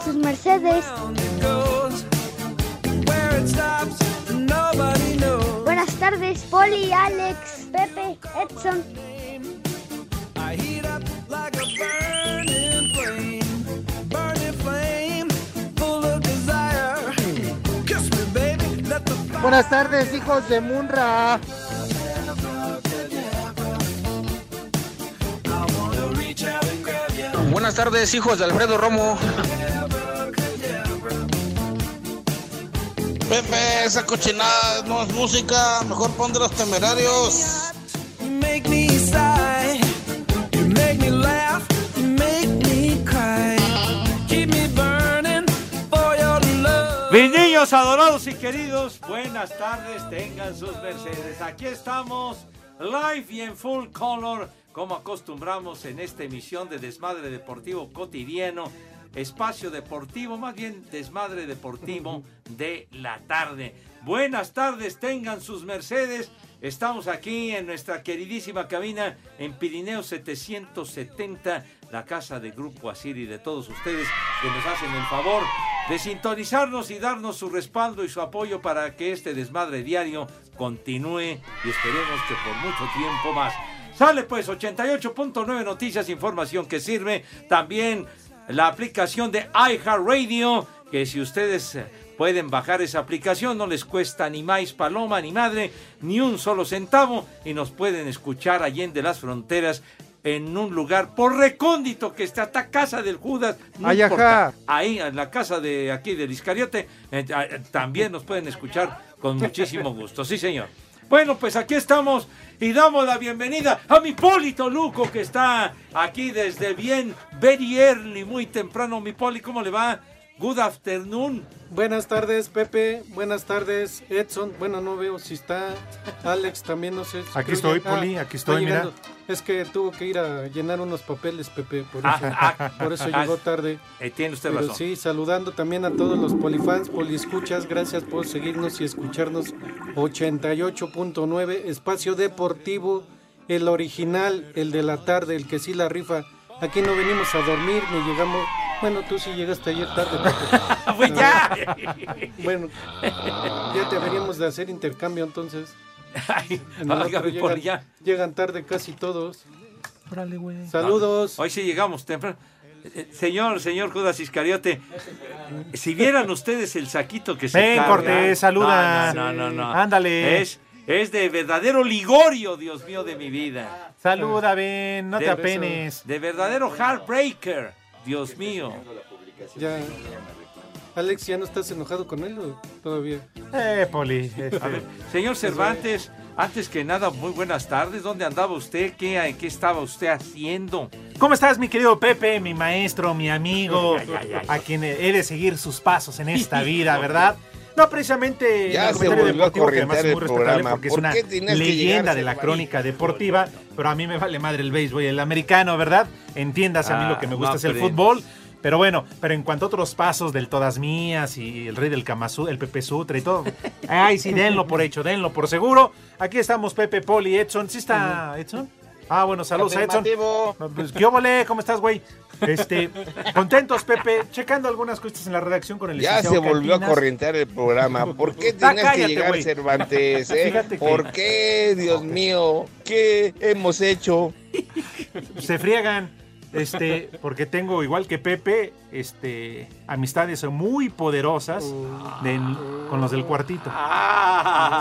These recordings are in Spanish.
Sus mercedes. Buenas tardes, Poli, Alex, Pepe, Edson. Buenas tardes, hijos de Munra. Buenas tardes, hijos de Alfredo Romo. Pepe, esa cochinada no es música, mejor pon de los temerarios. Mis niños adorados y queridos, buenas tardes, tengan sus mercedes. Aquí estamos, live y en full color, como acostumbramos en esta emisión de Desmadre Deportivo Cotidiano, espacio deportivo, más bien Desmadre Deportivo de la tarde. Buenas tardes, tengan sus mercedes. Estamos aquí en nuestra queridísima cabina en Pirineo 770, la casa de Grupo Asiri, de todos ustedes que nos hacen el favor de sintonizarnos y darnos su respaldo y su apoyo para que este desmadre diario continúe y esperemos que por mucho tiempo más. Sale pues 88.9 noticias, información que sirve. También la aplicación de iHeartRadio, que si ustedes eh, pueden bajar esa aplicación, no les cuesta ni más paloma ni madre, ni un solo centavo, y nos pueden escuchar allende las fronteras en un lugar por recóndito que está hasta casa del Judas. no Ay, importa. ajá. Ahí, en la casa de aquí del Iscariote, eh, eh, también nos pueden escuchar con muchísimo gusto. Sí, señor. Bueno, pues aquí estamos y damos la bienvenida a mi Polito Luco que está aquí desde bien, very early, muy temprano. Mi Poli, ¿cómo le va? Good afternoon. Buenas tardes, Pepe. Buenas tardes, Edson. Bueno, no veo si está Alex también, no sé. Aquí Creo estoy, ya- Poli, ah, aquí estoy, mira. Es que tuvo que ir a llenar unos papeles, Pepe, por eso, Ah, ah, por eso ah, llegó tarde. eh, tiene usted Pero razón. sí, saludando también a todos los polifans, poliescuchas, gracias por seguirnos y escucharnos. 88.9, espacio deportivo, el original, el de la tarde, el que sí la rifa. Aquí no venimos a dormir ni llegamos. Bueno, tú sí llegaste ayer tarde. Pepe. Pues ya. Bueno, ya deberíamos de hacer intercambio entonces. Ay, En llegan, Poli, ya. llegan tarde casi todos. Órale, güey. Saludos. Hoy sí llegamos temprano. Eh, Señor, señor Judas Iscariote, si vieran ustedes el saquito que se Ven, carga- Cortés, saluda. No, no, no, no. Ándale. Es, es de verdadero ligorio, Dios mío, de mi vida. Saluda, ven, no te apenes. De verdadero heartbreaker, Dios mío. Ya. Alex, ¿ya no estás enojado con él o todavía? Eh, Poli. este, A ver, señor Cervantes, antes que nada, muy buenas tardes. ¿Dónde andaba usted? ¿Qué, qué estaba usted haciendo? ¿Cómo estás, mi querido Pepe, mi maestro, mi amigo, Ay, ay, ay. a quien he de seguir sus pasos en esta vida, verdad? No, precisamente Ya el comentario deportivo, que además es muy respetable porque es ¿Por una leyenda de la crónica deportiva, pero a mí me vale madre el béisbol y el americano, ¿verdad? Entiéndase, a mí Ah, lo que me gusta no es el fútbol. Pero bueno, pero en cuanto a otros pasos del Todas Mías y el Rey del Kamazú, el Pepe Sutra y todo, ay, sí, denlo por hecho, denlo por seguro. Aquí estamos Pepe, Poli, Edson. ¿Sí está Edson? Ah, bueno, saludos a Edson. Pues, ¿Qué óvole? ¿Cómo estás, güey? Este, contentos, Pepe, checando algunas cosas en la redacción con el Ya se volvió a corrientear el programa. ¿Por qué Ah, tienes que cállate, llegar, güey. Cervantes? eh? Fíjate que- ¿Por qué, Dios mío? ¿Qué hemos hecho? Se friegan. Este, porque tengo, igual que Pepe, este, amistades muy poderosas de- con los del cuartito.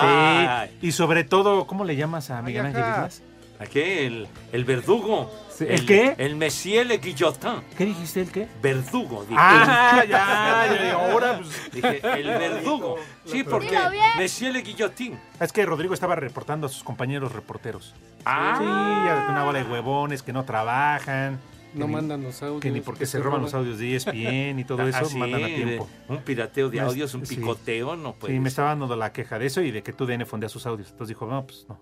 Sí, y sobre todo, ¿cómo le llamas a Miguel Ángel. Islas? ¿A qué? El, el verdugo. Sí, ¿el qué? El Monsieur Le Guillotin. ¿Qué dijiste el qué? Verdugo. Dije. Ah, ya, ya, ahora pues. Dije, el verdugo. Sí, porque. Monsieur Le Guillotin. Es que Rodrigo estaba reportando a sus compañeros reporteros. Ah. Sí, ya una bola de huevones que no trabajan. No ni- mandan los audios. Que ni porque que se roban los audios de ESPN y todo eso, Ah, sí, mandan a de- tiempo. Un pirateo de audios, un sí. picoteo, no puede Sí, me estaba dando la queja de eso y de que tu DN fondea sus audios. Entonces dijo, no, pues no.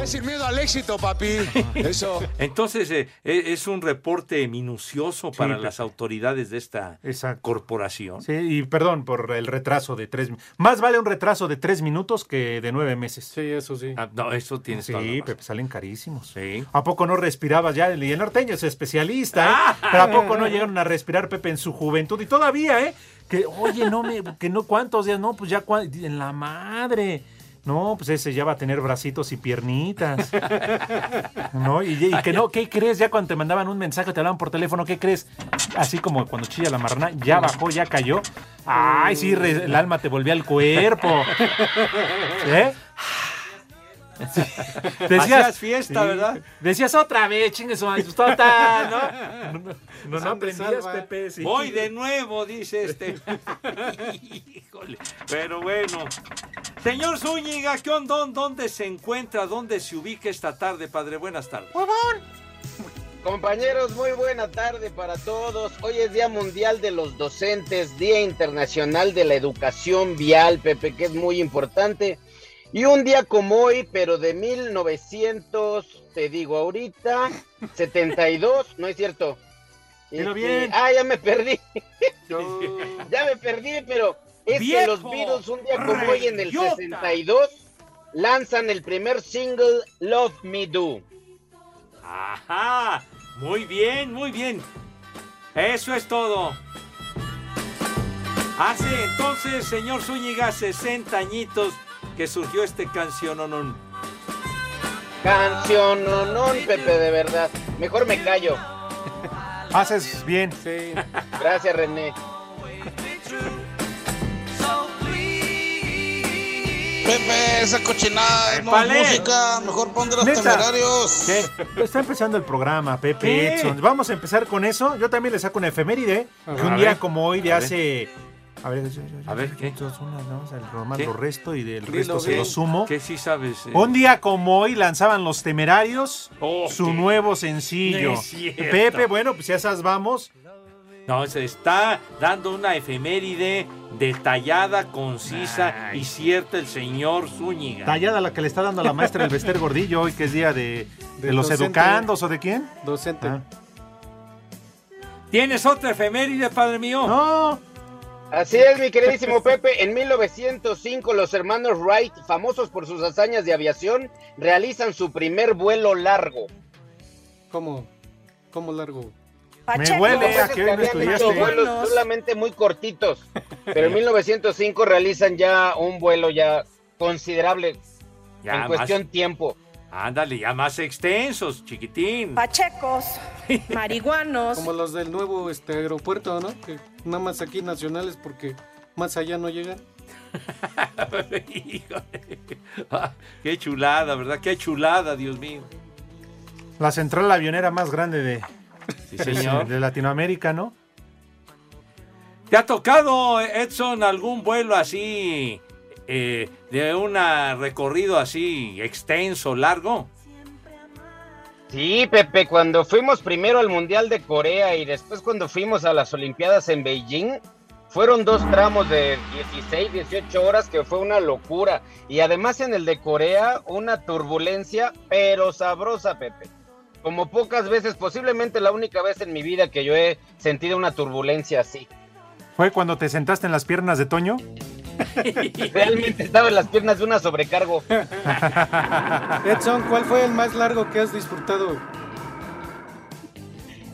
Es sin miedo al éxito, papi. Eso. Entonces, eh, e- es un reporte minucioso para las autoridades de esta Exacto. corporación. Sí, y perdón por el retraso de tres. Más vale un retraso de tres minutos que de nueve meses. Sí, eso sí. Ah, no, eso tienes Sí. Pepe, salen carísimos. Sí. ¿A poco no respirabas ya? Y el norteño es especialista, Ah. ¿eh? Pero ¿a poco no llegaron a respirar, Pepe, en su juventud? Y todavía, ¿eh? Que, oye, no me, que no, ¿cuántos días? No, pues ya, cua- en la madre. No, pues ese ya va a tener bracitos y piernitas. ¿No? Y, y que no, ¿qué crees? Ya cuando te mandaban un mensaje, te hablaban por teléfono, ¿qué crees? Así como cuando chilla la marrana, ya bajó, ya cayó. Ay, sí, re- el alma te volvía al cuerpo. ¿Eh? Sí. Hacías fiesta, ¿verdad? Decías otra vez, chingues, pues total, ¿no? No, no, aprendías. Pepe. sí. Voy de nuevo, dice este. Híjole. Pero bueno. Señor Zúñiga, ¿qué onda? ¿Dónde se encuentra? ¿Dónde se ubica esta tarde, padre? Buenas tardes. Compañeros, muy buena tarde para todos. Hoy es Día Mundial de los Docentes, Día Internacional de la Educación Vial, Pepe, que es muy importante. Y un día como hoy, pero de 1900, te digo ahorita, 72, ¿no es cierto? Este, bien. Ah, ya me perdí. ya me perdí, pero es que los. Beatles un día como hoy en el ¡Reyota! 62 lanzan el primer single Love Me Do. Ajá. Muy bien, muy bien. Eso es todo. Hace entonces, señor Zúñiga, 60 añitos que surgió este canción. Canción, no, no, Pepe, de verdad. Mejor me callo. Haces bien. Sí. Gracias, René. Pepe, esa cochinada no es música. Mejor pon de los Neta. temerarios. ¿Qué? Está empezando el programa, Pepe ¿Qué? Edson. Vamos a empezar con eso. Yo también le saco una efeméride. Que un día ver. como hoy de hace. A ver, yo- yo- yo- A ver, ¿qué? dos, unas, ¿no? O sea, el román ¿Qué? lo resto y del Dilo resto se bien. lo sumo. ¿Qué sí sabes? eh? Un día como hoy lanzaban los temerarios Oh, su qué- nuevo sencillo. No. Pepe, bueno, pues ya esas vamos. No, se está dando una efeméride detallada, concisa Ay. y cierta el señor Zúñiga. Tallada la que le está dando la maestra el Bester Gordillo hoy, que es día de, de los docente. educandos o de quién. Docente. Ah. ¿Tienes otra efeméride, padre mío? No, Así es, mi queridísimo Pepe. En 1905, los hermanos Wright, famosos por sus hazañas de aviación, realizan su primer vuelo largo. ¿Cómo? ¿Cómo largo? Me huele pasa a que hoy no estudiaste. vuelos solamente muy cortitos. Pero en 1905 realizan ya un vuelo ya considerable Ya en más- cuestión tiempo. Ándale, ya más extensos, chiquitín. Pachecos, marihuanos. Como los del nuevo este aeropuerto, ¿no? Que nada más aquí nacionales porque más allá no llegan. Híjole. Ah, qué chulada, ¿verdad? Qué chulada, Dios mío. La central avionera más grande de, Sí, señor. de Latinoamérica, ¿no? ¿Te ha tocado, Edson, algún vuelo así, eh, de un recorrido así extenso, largo? Sí, Pepe, cuando fuimos primero al Mundial de Corea y después cuando fuimos a las Olimpiadas en Beijing, fueron dos tramos de 16, 18 horas que fue una locura. Y además en el de Corea, una turbulencia, pero sabrosa, Pepe. Como pocas veces, posiblemente la única vez en mi vida que yo he sentido una turbulencia así. ¿Fue cuando te sentaste en las piernas de Toño? Realmente estaba en las piernas de una sobrecargo. Edson, ¿cuál fue el más largo que has disfrutado?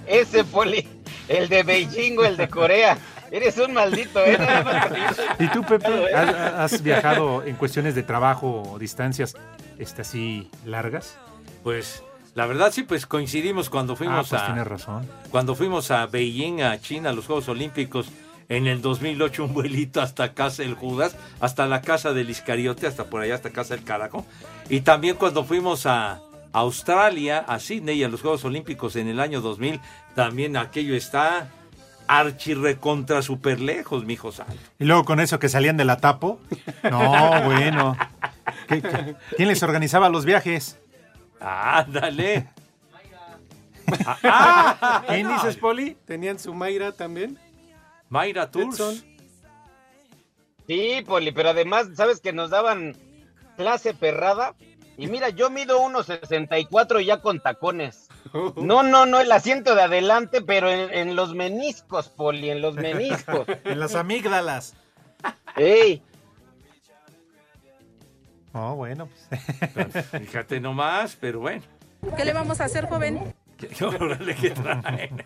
Ese poli, el de Beijing o el de Corea. Eres un maldito, ¿eh? ¿Y tú, Pepe, has, has viajado en cuestiones de trabajo o distancias este, así largas? Pues la verdad sí, pues coincidimos cuando Ah, fuimos pues a tienes razón. cuando fuimos a Beijing, a China, a los Juegos Olímpicos en el 2008 un vuelito hasta casa del Judas, hasta la casa del Iscariote, hasta por allá, hasta casa del carajo. Y también cuando fuimos a, Australia, a Sydney y a los Juegos Olímpicos en el año 2000. También aquello está archirre contra super lejos, mijo santo. Y luego con eso que salían de la tapo. No, bueno. ¿Qué- qué- ¿Quién les organizaba los viajes? Ándale. Ah, ¿Quién dices, Poli? ¿Tenían su Mayra también? Mayra Tours. Edson. Sí, Poli, pero además, ¿sabes que nos daban clase perrada? Y mira, yo mido 1.64 ya con tacones. No, no, no, el asiento de adelante, pero en, en los meniscos, Poli, en los meniscos. en las amígdalas. ¡Ey! Oh, bueno. pues. Fíjate nomás, pero bueno. ¿Qué le vamos a hacer, joven? ¿Qué, órale, ¿qué traen?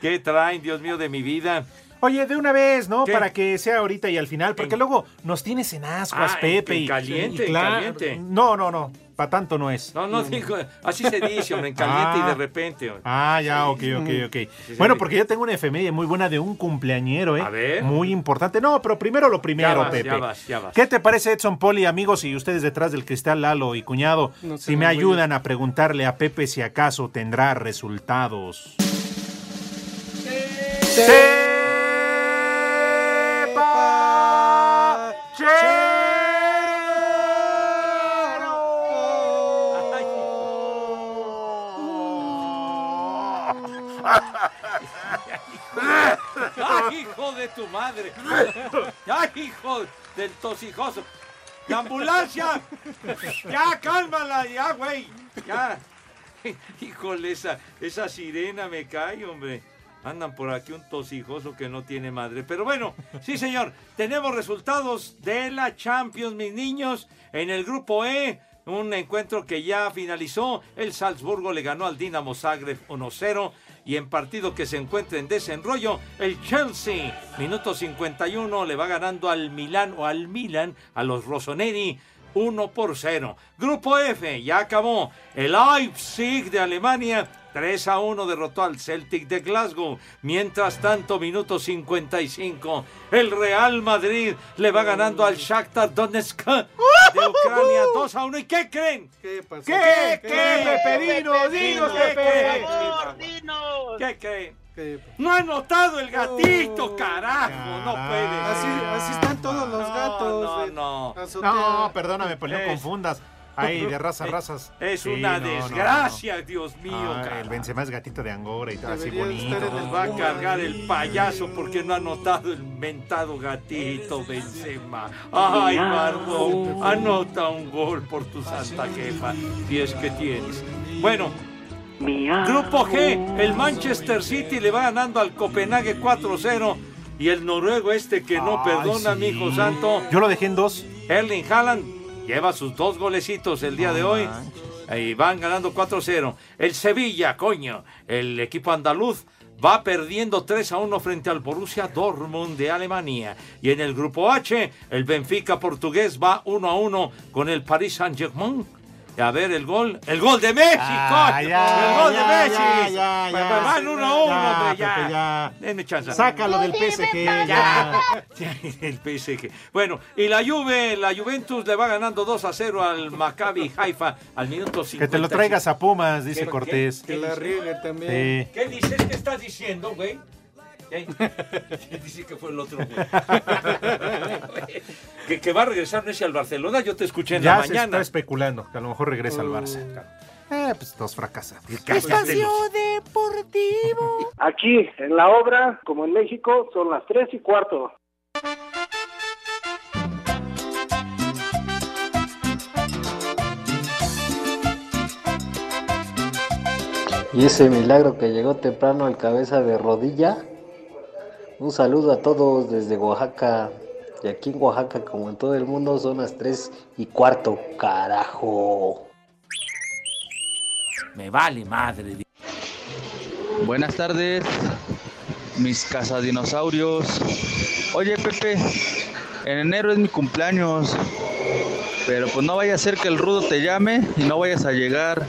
¿Qué traen, Dios mío, de mi vida? Oye, de una vez, ¿no? ¿Qué? Para que sea ahorita y al final, porque luego nos tienes en ascuas, Ah, Pepe. en y- caliente, y en caliente. No, no, no. Para tanto no es. No, no digo, así se dice, hombre, en caliente y de repente. hombre. Ah, ya, ok, ok, ok. Sí, bueno, sí. porque yo tengo una efeméride muy buena de un cumpleañero, ¿eh? A ver. Muy importante. No, pero primero lo primero, Ya vas, Pepe. ya vas, ya vas. ¿Qué te parece, Edson Poli, amigos y ustedes detrás del cristal, Lalo y cuñado? No sé, si me ayudan a preguntarle a Pepe si acaso tendrá resultados. ¡Ay, hijo de tu madre! ¡Ay, hijo del tosijoso! ¡La ambulancia! ¡Ya, cálmala, ya, güey! ¡Ya! Híjole, esa, esa sirena me cae, hombre. Andan por aquí un tosijoso que no tiene madre. Pero bueno, sí, señor. Tenemos resultados de la Champions, mis niños. En el grupo E, un encuentro que ya finalizó. El Salzburgo le ganó al Dinamo Zagreb 1-0. Y en partido que se encuentra en desenrollo, el Chelsea, minuto 51, le va ganando al Milán o al Milan, a los Rossoneri, 1 por 0. Grupo F, ya acabó. El Leipzig de Alemania 3 a 1 derrotó al Celtic de Glasgow. Mientras tanto, minuto 55, el Real Madrid le va ganando al Shakhtar Donetsk de Ucrania 2 a 1. ¿Y qué creen? ¿Qué pasó? ¿Qué? ¿Qué? ¿Qué? ¿Qué? Dinos, dinos, ¿qué creen? ¿Qué creen? No ha notado el gatito, carajo. No puede. Así, así están todos los gatos. No, de no. azotea. No, perdóname, Poli, no confundas. Ay, de raza, razas. Es Sí, una no, no, no. desgracia, Dios mío. El Benzema es gatito de Angora y todo así bonito. Nos va a cargar el payaso porque no ha notado el mentado gatito Benzema. Ay, Margot, anota un gol por tu santa jefa, si es que tienes. Bueno, Grupo G, el Manchester City le va ganando al Copenhague 4-0 y el noruego este que no Ay, perdona, sí. mi hijo santo, Yo lo dejé en dos. Erling Haaland lleva sus dos golecitos el día de hoy. Y van ganando 4-0. El Sevilla, coño, el equipo andaluz va perdiendo 3 a 1 frente al Borussia Dortmund de Alemania. Y en el grupo H, el Benfica portugués va 1 a 1 con el Paris Saint-Germain. A ver el gol, el gol de Messi, Ah, ya, el gol ya, de Messi. ya, ya, Pues ya. van 1 a 1, Ya, hombre, ya. Pepe, ya. Denme chance. Sácalo del PSG, ya. Ya. el PSG. Bueno, y la Juve, la Juventus le va ganando 2 a 0 al Maccabi Haifa al minuto 50. Que te lo traigas a Pumas, dice ¿Qué- Cortés. Que la riegue también. Sí. ¿Qué dices? ¿Qué estás diciendo, güey? ¿Eh? Dice que fue el otro. que, que va a regresar Messi al Barcelona. Yo te escuché en Ya la se está mañana. especulando que a lo mejor regresa al Barça. Eh, pues dos fracasados. Espacio Deportivo. Aquí, en la obra, como en México, son las tres y cuarto. Y ese milagro que llegó temprano al cabeza de rodilla. Un saludo a todos desde Oaxaca. Y aquí en Oaxaca, como en todo el mundo, son las 3 y cuarto. Carajo. Me vale madre. Buenas tardes, mis cazadinosaurios. Oye, Pepe, en enero es mi cumpleaños, pero pues no vaya a ser que el rudo te llame y no vayas a llegar.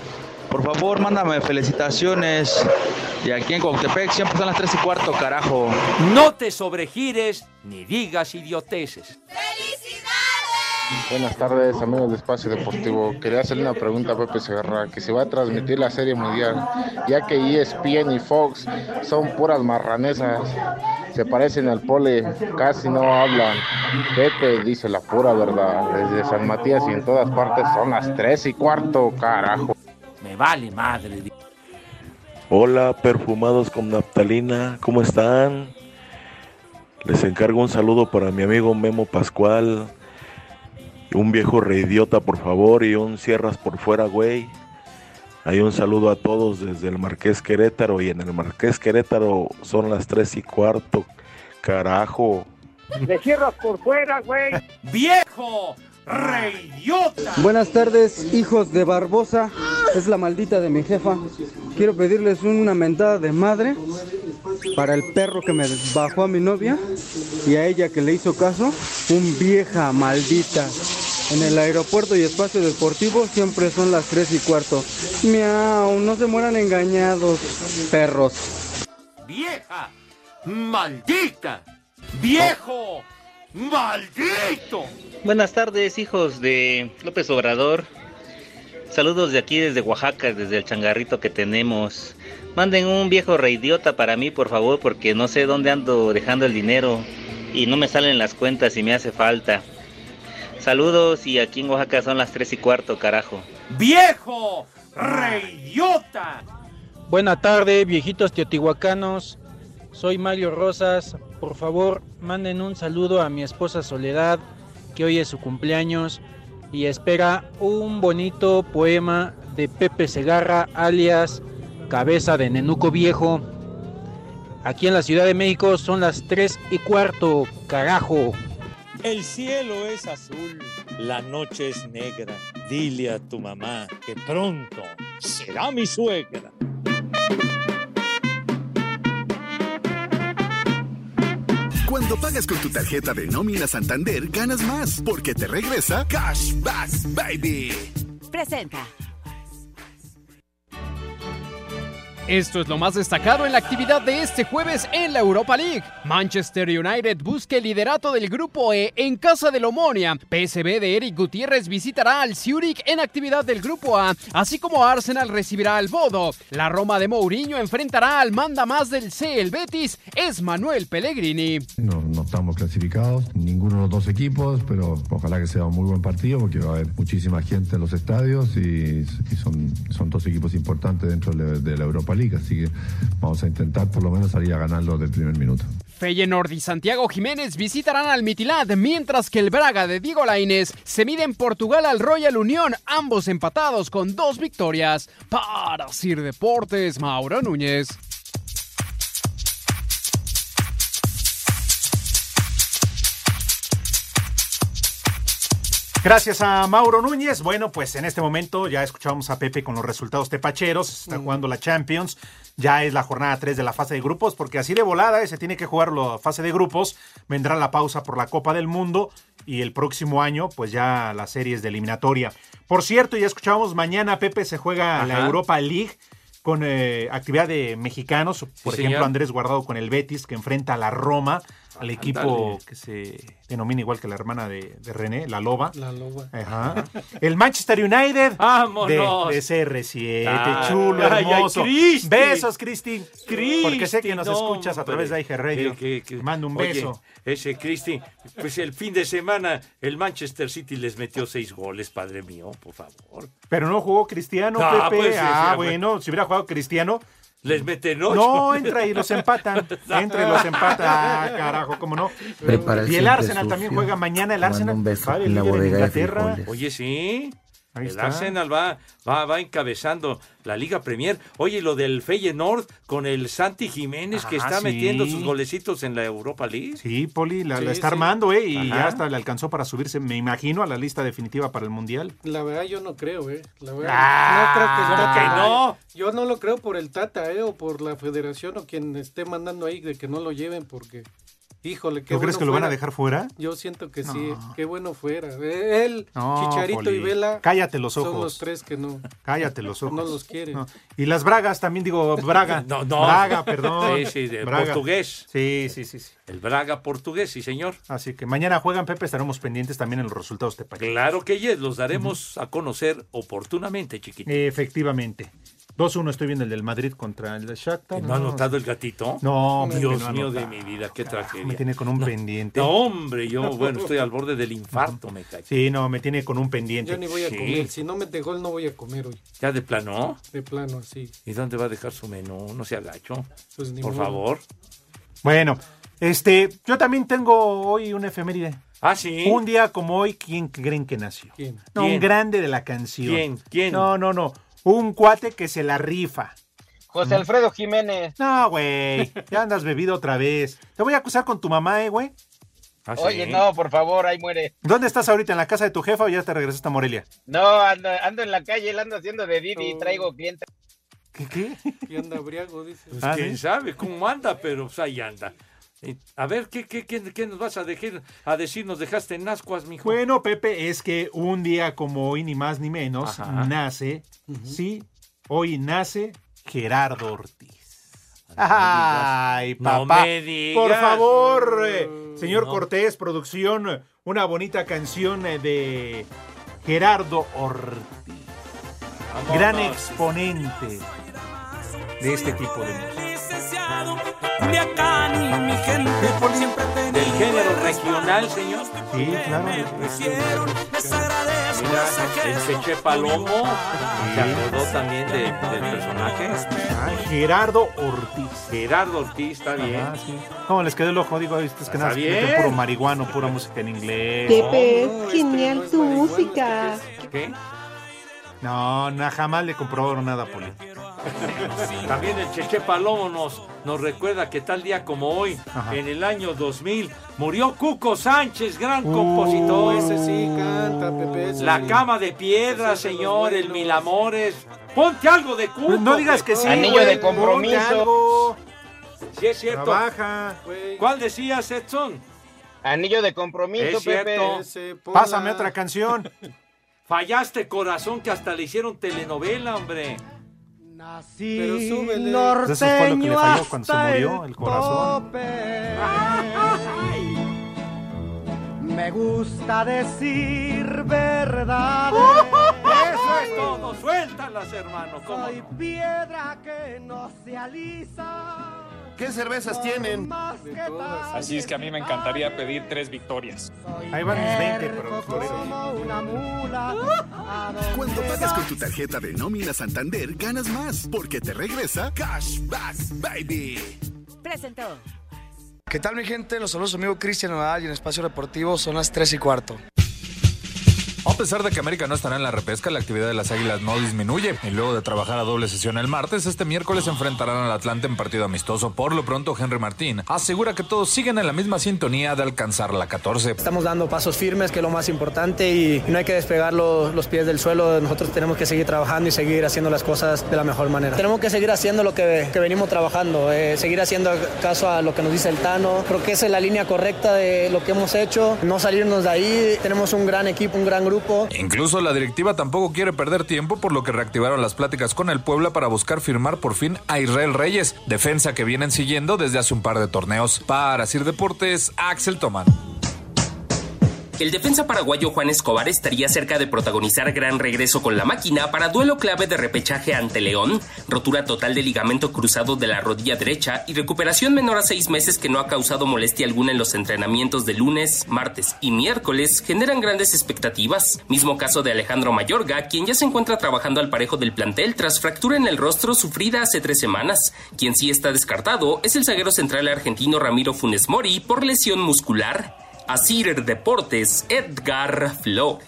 Por favor, mándame felicitaciones. Y aquí en Cuautepec siempre son las 3 y cuarto, carajo. No te sobregires ni digas idioteces. Buenas tardes, amigos de Espacio Deportivo. Quería hacerle una pregunta a Pepe Segarra, que se va a transmitir la Serie Mundial, ya que ESPN y Fox son puras marranesas, se parecen al pole, casi no hablan. Pepe dice la pura verdad, desde San Matías y en todas partes son las tres y cuarto, carajo. Vale madre. Hola, perfumados con naftalina, ¿cómo están? Les encargo un saludo para mi amigo Memo Pascual, un viejo reidiota, por favor, y un cierras por fuera, güey. Hay un saludo a todos desde el Marqués Querétaro, y en el Marqués Querétaro son las tres y cuarto, carajo. Le cierras por fuera, güey. ¡Viejo! ¡Reidiota! Buenas tardes, hijos de Barbosa. Es la maldita de mi jefa. Quiero pedirles una mentada de madre para el perro que me bajó a mi novia y a ella que le hizo caso. Un vieja maldita. En el aeropuerto y espacio deportivo siempre son las 3 y cuarto. Miau, no se mueran engañados, perros. ¡Vieja! ¡Maldita! ¡Viejo! ¡Maldito! Buenas tardes, hijos de López Obrador. Saludos de aquí desde Oaxaca, desde el changarrito que tenemos. Manden un viejo reidiota para mí, por favor, porque no sé dónde ando dejando el dinero y no me salen las cuentas y me hace falta. Saludos y aquí en Oaxaca son las 3 y cuarto, carajo. ¡Viejo! ¡Reidiota! Buena tarde, viejitos teotihuacanos. Soy Mario Rosas. Por favor, manden un saludo a mi esposa Soledad, que hoy es su cumpleaños y espera un bonito poema de Pepe Segarra, alias Cabeza de Nenuco Viejo. Aquí en la Ciudad de México son las 3 y cuarto, carajo. El cielo es azul, la noche es negra. Dile a tu mamá que pronto será mi suegra. Cuando pagas con tu tarjeta de nómina Santander, ganas más, porque te regresa Cashback Baby. Presenta. Esto es lo más destacado en la actividad de este jueves en la Europa League. Manchester United busca el liderato del grupo E en casa del Omonia. PSV de Eric Gutiérrez visitará al Zurich en actividad del grupo A, así como Arsenal recibirá al Bodo. La Roma de Mourinho enfrentará al manda más del C, el Betis, es Manuel Pellegrini. No, estamos clasificados, ninguno de los dos equipos, pero ojalá que sea un muy buen partido porque va a haber muchísima gente en los estadios y, son, son dos equipos importantes dentro de, de la Europa League, así que vamos a intentar por lo menos salir a ganarlo del primer minuto. Feyenoord y Santiago Jiménez visitarán al Mitilad, mientras que el Braga de Diego Lainez se mide en Portugal al Royal Unión, ambos empatados con dos victorias. Para Sir Deportes, Mauro Núñez. Gracias a Mauro Núñez. Bueno, pues en este momento ya escuchamos a Pepe con los resultados tepacheros. Se Está jugando la Champions. Ya es la jornada 3 de la fase de grupos, porque así de volada eh, se tiene que jugar la fase de grupos. Vendrá la pausa por la Copa del Mundo y el próximo año, pues ya las series de eliminatoria. Por cierto, ya escuchamos mañana Pepe se juega la. Europa League con eh, actividad de mexicanos. Por Sí, ejemplo, señor. Andrés Guardado con el Betis, que enfrenta a la Roma, al equipo que se denomina igual que la hermana de, de René, la Loba. La loba. Ajá. El Manchester United de, ¡Vámonos! de CR7, Ah, chulo, ay, ay, hermoso. Cristi. Besos, Cristi. Porque sé que nos no, escuchas a través de. IG Radio. Que- que- que- Mando un Oye, beso. ese Cristi, pues el fin de semana el Manchester City les metió seis goles, padre mío, por favor. Pero no jugó Cristiano, Ah, Pepe. pues, ah, sí, bueno, si hubiera jugado Cristiano. Les meten ocho. No, entra y los empatan. Entra y los empatan. Ah, carajo, cómo no. Prepara y el Arsenal también juega mañana. El Arsenal un beso en la líder bodega de Inglaterra. Oye, sí. Ahí el está. Arsenal va, va, va encabezando la Liga Premier. Oye, lo del Feyenoord con el Santi Jiménez que Ah, está sí. metiendo sus golecitos en la Europa League. Sí, Poli, la, Sí, la está sí. armando, ¿eh? Y Ajá. ya hasta le alcanzó para subirse, me imagino, a la lista definitiva para el Mundial. La verdad yo no creo, ¿eh? La verdad, Ah, no creo que el ¿cómo Tata- que no? Yo no lo creo por el Tata, ¿eh? O por la federación o quien esté mandando ahí de que no lo lleven porque Híjole, qué ¿Tú crees bueno que lo van a dejar fuera? Yo siento que sí, qué bueno fuera. Él, No, Chicharito Poli. y Vela. Cállate los Son ojos. los tres que no. Cállate los ojos. No los quieren. No. Y las bragas también digo, Braga. No, no. Braga, perdón. Sí, sí, de Braga. portugués. Sí, sí, sí, sí. El Braga portugués, sí, señor. Así que mañana juegan, Pepe, estaremos pendientes también en los resultados de Pachuca. Claro que yes, los daremos a conocer oportunamente, chiquito. Efectivamente. 2-1 estoy viendo el del Madrid contra el de Shakhtar. ¿No ha notado el gatito? No, Dios no mío de mi vida, qué tragedia. Me tiene con un pendiente. No, hombre, yo, bueno, estoy al borde del infarto, me cae. Sí, no, me tiene con un pendiente. Yo ni voy a Sí. comer. Si no mete gol, no voy a comer hoy. ¿Ya de plano? De plano, así. ¿Y dónde va a dejar su menú? No se agacho. Pues ni Por modo. favor. Bueno, este, yo también tengo hoy una efeméride. Ah, sí. Un día como hoy, ¿quién creen que nació? ¿Quién? No, un ¿Quién? grande de la canción. ¿Quién? ¿Quién? No, no, no. Un cuate que se la rifa. José Alfredo Jiménez. No, güey. Ya andas bebido otra vez. Te voy a acusar con tu mamá, eh, güey. Ah, Oye, no, por favor, ahí muere. ¿Dónde estás ahorita? ¿En la casa de tu jefa o ya te regresaste a Morelia? No, ando, ando en la calle, él ando haciendo de Didi y traigo clientes. ¿Qué? qué? Y anda briago, dice. Pues Ah, quién ¿sí? sabe cómo anda, pero pues ahí anda. A ver, ¿qué, qué, qué, qué nos vas a, dejar, a decir? ¿Nos dejaste en ascuas, mijo? Bueno, Pepe, es que un día como hoy, ni más ni menos, Ajá. nace, sí, hoy nace Gerardo Ortiz. Ay, No papá. me digas. Por favor, eh, señor No. Cortés, producción, una bonita canción eh, de Gerardo Ortiz. Gran exponente de este tipo de música. De acá ni mi gente por siempre Del género regional, señor. Sí, claro. hicieron. Les agradezco Mira. Cheche Palomo se acordó también de- del personaje. Ah, Gerardo Ortiz. Gerardo Ortiz, está bien. Ajá, sí. ¿Cómo les quedó el ojo? Digo, estos que Está nada bien. puro marihuano, pura música en inglés. Pepe, es genial tu música. ¿Qué? No, na- jamás le comprobaron nada, Poli. También el Cheche Palomo nos, nos recuerda que tal día como hoy, Ajá. en el año 2000, murió Cuco Sánchez, gran Uh, compositor. Ese sí canta, Pepe. ese La sí. cama de piedra, Ese señor, el mil amores. Ponte algo de Cuco. No digas que sí. Anillo de compromiso. Sí, es cierto. Trabaja. ¿Cuál decías, Edson? Anillo de compromiso, Es cierto. Pepe. ponla. Pásame otra canción. Fallaste, corazón, que hasta le hicieron telenovela, hombre. Pero súbele. Eso fue lo que le falló cuando se murió el corazón. Me gusta decir verdad. Eso es todo. Suéltalas, hermano. ¿Cómo Soy no? piedra que no se alisa. ¿Qué cervezas tienen? Así es que a mí me encantaría pedir tres victorias. Ahí van mis 20, pero los floreros. como una mula. A donde Cuando pagas con tu tarjeta de nómina Santander, ganas más, porque te regresa Cashback Baby. Presentó. ¿Qué tal mi gente? Los saludos amigo Cristian Nodal y en Espacio Deportivo son las 3 y cuarto. A pesar de que América no estará en la repesca, la actividad de las Águilas no disminuye. Y luego de trabajar a doble sesión el martes, este miércoles enfrentarán al Atlante en partido amistoso. Por lo pronto, Henry Martín asegura que todos siguen en la misma sintonía de alcanzar la 14. Estamos dando pasos firmes, que es lo más importante, y no hay que despegar los, los pies del suelo. Nosotros tenemos que seguir trabajando y seguir haciendo las cosas de la mejor manera. Tenemos que seguir haciendo lo que, que venimos trabajando, eh, seguir haciendo caso a lo que nos dice el Tano. Creo que esa es la línea correcta de lo que hemos hecho, no salirnos de ahí. Tenemos un gran equipo, un gran grupo. Incluso la directiva tampoco quiere perder tiempo, por lo que reactivaron las pláticas con el Puebla para buscar firmar por fin a Israel Reyes, defensa que vienen siguiendo desde hace un par de torneos. Para Sir Deportes, Axel Toman. El defensa paraguayo Juan Escobar estaría cerca de protagonizar gran regreso con la máquina para duelo clave de repechaje ante León, rotura total de ligamento cruzado de la rodilla derecha y recuperación menor a seis meses que no ha causado molestia alguna en los entrenamientos de lunes, martes y miércoles generan grandes expectativas. Mismo caso de Alejandro Mayorga, quien ya se encuentra trabajando al parejo del plantel tras fractura en el rostro sufrida hace tres semanas. Quien sí está descartado es el zaguero central argentino Ramiro Funes Mori por lesión muscular. Asir Deportes, Edgar Flores.